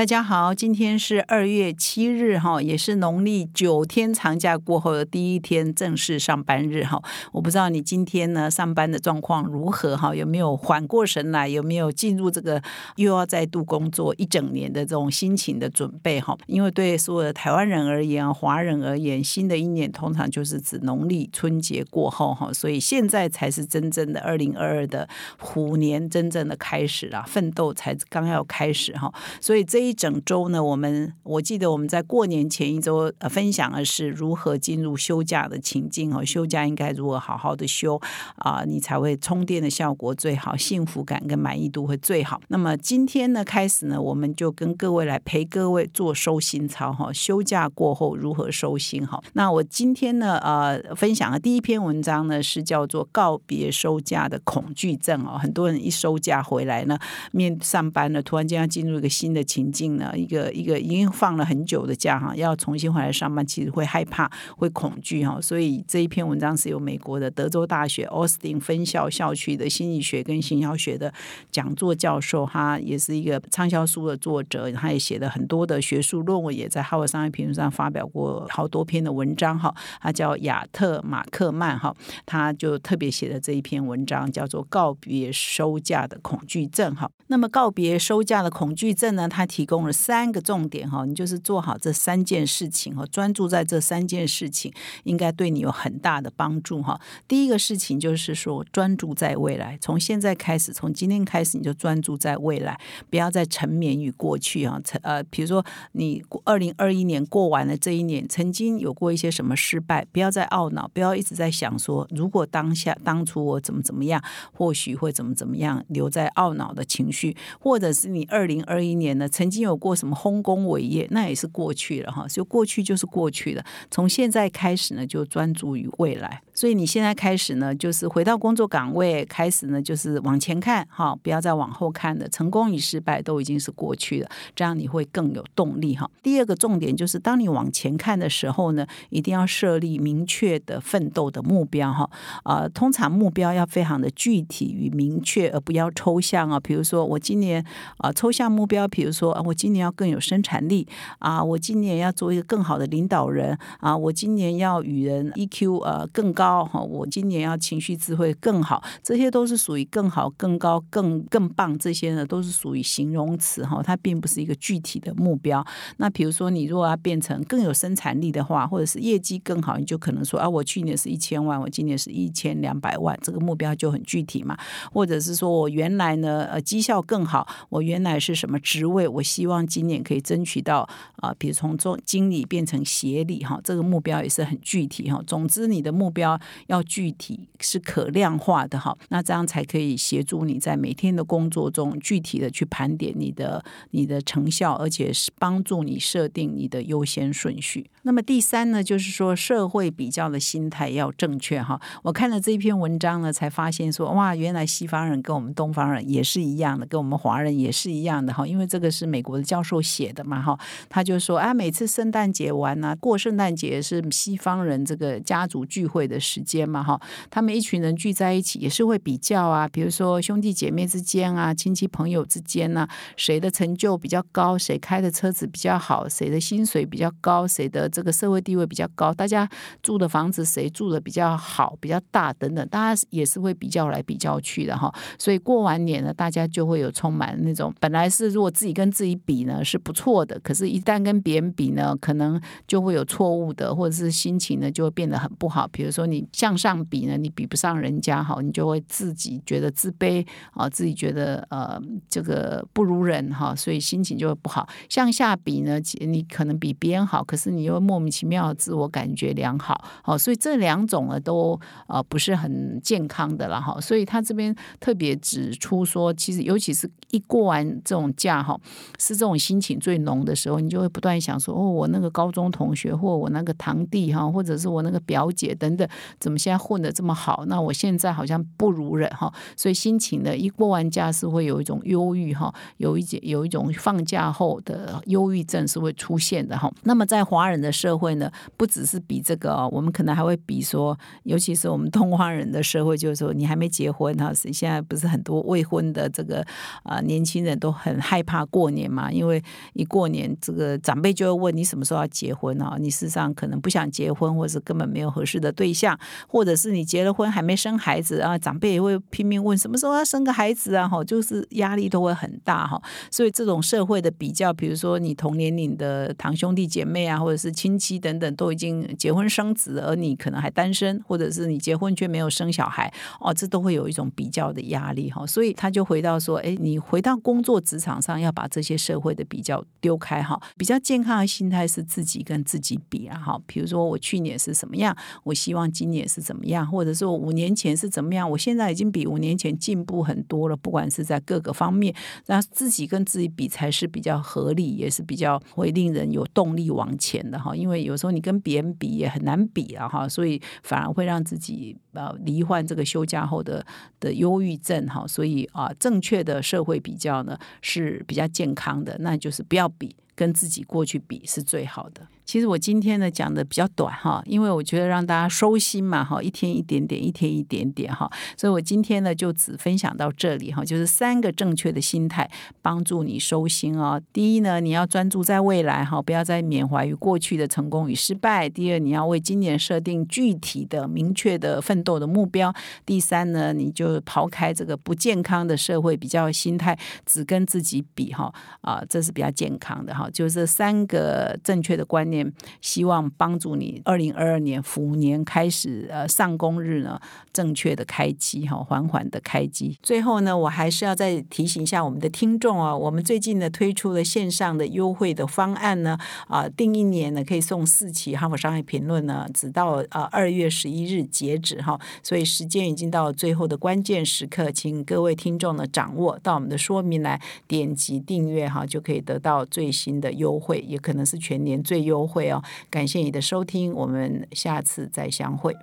大家好，今天是二月七日哈，也是农历九天长假过后的第一天正式上班日哈。我不知道你今天呢上班的状况如何哈，有没有缓过神来，有没有进入这个又要再度工作一整年的这种心情的准备哈？因为对所有的台湾人而言，华人而言，新的一年通常就是指农历春节过后哈，所以现在才是真正的二零二二的虎年真正的开始啦，奋斗才刚要开始哈，所以这一。一整周呢，我们我记得我们在过年前一周呃分享的是如何进入休假的情境哦，休假应该如何好好的休啊，你才会充电的效果最好，幸福感跟满意度会最好。那么今天呢开始呢，我们就跟各位来陪各位做收心操哈，休假过后如何收心哈。那我今天呢呃分享的第一篇文章呢是叫做告别收假的恐惧症哦，很多人一收假回来呢，面上班呢，突然间要进入一个新的情境。呢，一个一个已经放了很久的假哈，要重新回来上班，其实会害怕、会恐惧哈。所以这一篇文章是由美国的德州大学奥斯汀分校校区的心理学跟行销学的讲座教授，他也是一个畅销书的作者，他也写了很多的学术论文，也在《哈佛商业评论》上发表过好多篇的文章哈。他叫亚特马克曼哈，他就特别写的这一篇文章叫做《告别收假的恐惧症》哈。那么告别收假的恐惧症呢，他提提供了三个重点哈，你就是做好这三件事情哈，专注在这三件事情，应该对你有很大的帮助哈。第一个事情就是说，专注在未来，从现在开始，从今天开始，你就专注在未来，不要再沉湎于过去啊。呃，比如说你二零二一年过完了这一年，曾经有过一些什么失败，不要再懊恼，不要一直在想说，如果当下当初我怎么怎么样，或许会怎么怎么样，留在懊恼的情绪，或者是你二零二一年呢，曾已经。有过什么丰功伟业，那也是过去了哈，就过去就是过去了。从现在开始呢，就专注于未来。所以你现在开始呢，就是回到工作岗位，开始呢就是往前看哈，不要再往后看的。成功与失败都已经是过去了，这样你会更有动力哈。第二个重点就是，当你往前看的时候呢，一定要设立明确的奋斗的目标哈。啊，通常目标要非常的具体与明确，而不要抽象啊。比如说我今年啊，抽象目标，比如说我今年要更有生产力啊，我今年要做一个更好的领导人啊，我今年要与人 EQ 呃更高哈，我今年要情绪智慧更好，这些都是属于更好、更高、更更棒，这些呢都是属于形容词哈，它并不是一个具体的目标。那比如说你如果要变成更有生产力的话，或者是业绩更好，你就可能说啊，我去年是一千万，我今年是一千两百万，这个目标就很具体嘛。或者是说我原来呢呃绩效更好，我原来是什么职位，我希望今年可以争取到啊，比如从中经理变成协理哈，这个目标也是很具体哈。总之，你的目标要具体，是可量化的哈。那这样才可以协助你在每天的工作中具体的去盘点你的你的成效，而且是帮助你设定你的优先顺序。那么第三呢，就是说社会比较的心态要正确哈。我看了这篇文章呢，才发现说哇，原来西方人跟我们东方人也是一样的，跟我们华人也是一样的哈。因为这个是美美国。的教授写的嘛哈，他就说啊，每次圣诞节完呢，过圣诞节是西方人这个家族聚会的时间嘛哈，他们一群人聚在一起也是会比较啊，比如说兄弟姐妹之间啊，亲戚朋友之间呢，谁的成就比较高，谁开的车子比较好，谁的薪水比较高，谁的这个社会地位比较高，大家住的房子谁住的比较好、比较大等等，大家也是会比较来比较去的哈，所以过完年呢，大家就会有充满那种本来是如果自己跟自己。比呢是不错的，可是，一旦跟别人比呢，可能就会有错误的，或者是心情呢就会变得很不好。比如说，你向上比呢，你比不上人家，哈，你就会自己觉得自卑啊，自己觉得呃这个不如人哈，所以心情就会不好。向下比呢，你可能比别人好，可是你又莫名其妙自我感觉良好，好，所以这两种呢都呃不是很健康的了哈。所以他这边特别指出说，其实尤其是一过完这种假哈。是这种心情最浓的时候，你就会不断想说：哦，我那个高中同学，或我那个堂弟哈，或者是我那个表姐等等，怎么现在混得这么好？那我现在好像不如人哈。所以心情呢，一过完假是会有一种忧郁哈，有一节有一种放假后的忧郁症是会出现的哈。那么在华人的社会呢，不只是比这个，我们可能还会比说，尤其是我们东方人的社会，就是说你还没结婚哈，现在不是很多未婚的这个啊年轻人都很害怕过年嘛，因为一过年，这个长辈就会问你什么时候要结婚啊？你事实上可能不想结婚，或者是根本没有合适的对象，或者是你结了婚还没生孩子啊，长辈也会拼命问什么时候要生个孩子啊？哈，就是压力都会很大哈。所以这种社会的比较，比如说你同年龄的堂兄弟姐妹啊，或者是亲戚等等，都已经结婚生子，而你可能还单身，或者是你结婚却没有生小孩，哦，这都会有一种比较的压力哈。所以他就回到说，哎，你回到工作职场上，要把这些社会的比较丢开哈。比较健康的心态是自己跟自己比啊，哈。比如说我去年是什么样，我希望今年是怎么样，或者说五年前是怎么样，我现在已经比五年前进步很多了，不管是在各个方面，那自己跟自己比才是比较合理，也是比较会令人有动力往前的哈。因为有时候你跟别人比也很难比啊哈，所以反而会让自己呃罹患这个休假后的的忧郁症哈。所以啊，正确的社会比较呢是比较健康的，那就是不要比，跟自己过去比是最好的。其实我今天呢讲的比较短哈，因为我觉得让大家收心嘛哈，一天一点点，一天一点点哈，所以我今天呢就只分享到这里哈，就是三个正确的心态帮助你收心哦。第一呢，你要专注在未来哈，不要再缅怀于过去的成功与失败。第二，你要为今年设定具体的、明确的奋斗的目标。第三呢，你就抛开这个不健康的社会比较心态，只跟自己比哈啊，这是比较健康的哈。就是三个正确的观念。希望帮助你二零二二年虎年开始呃上工日呢正确的开机哈，缓缓的开机。最后呢，我还是要再提醒一下我们的听众啊，我们最近呢推出了线上的优惠的方案呢啊，订一年呢可以送四期《哈佛商业评论》呢，直到呃二月十一日截止哈，所以时间已经到最后的关键时刻，请各位听众呢掌握到我们的说明来点击订阅哈，就可以得到最新的优惠，也可能是全年最优。会哦，感谢你的收听，我们下次再相会。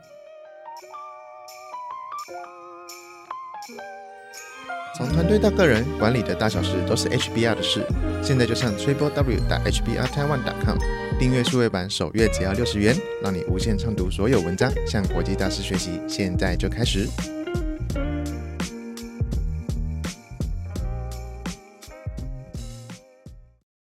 从团队到个人，管理的大小事都是 HBR 的事。现在就上 triple w 打 HBR Taiwan 点 com 订阅数位版，首月只要六十元，让你无限畅读所有文章，向国际大师学习。现在就开始。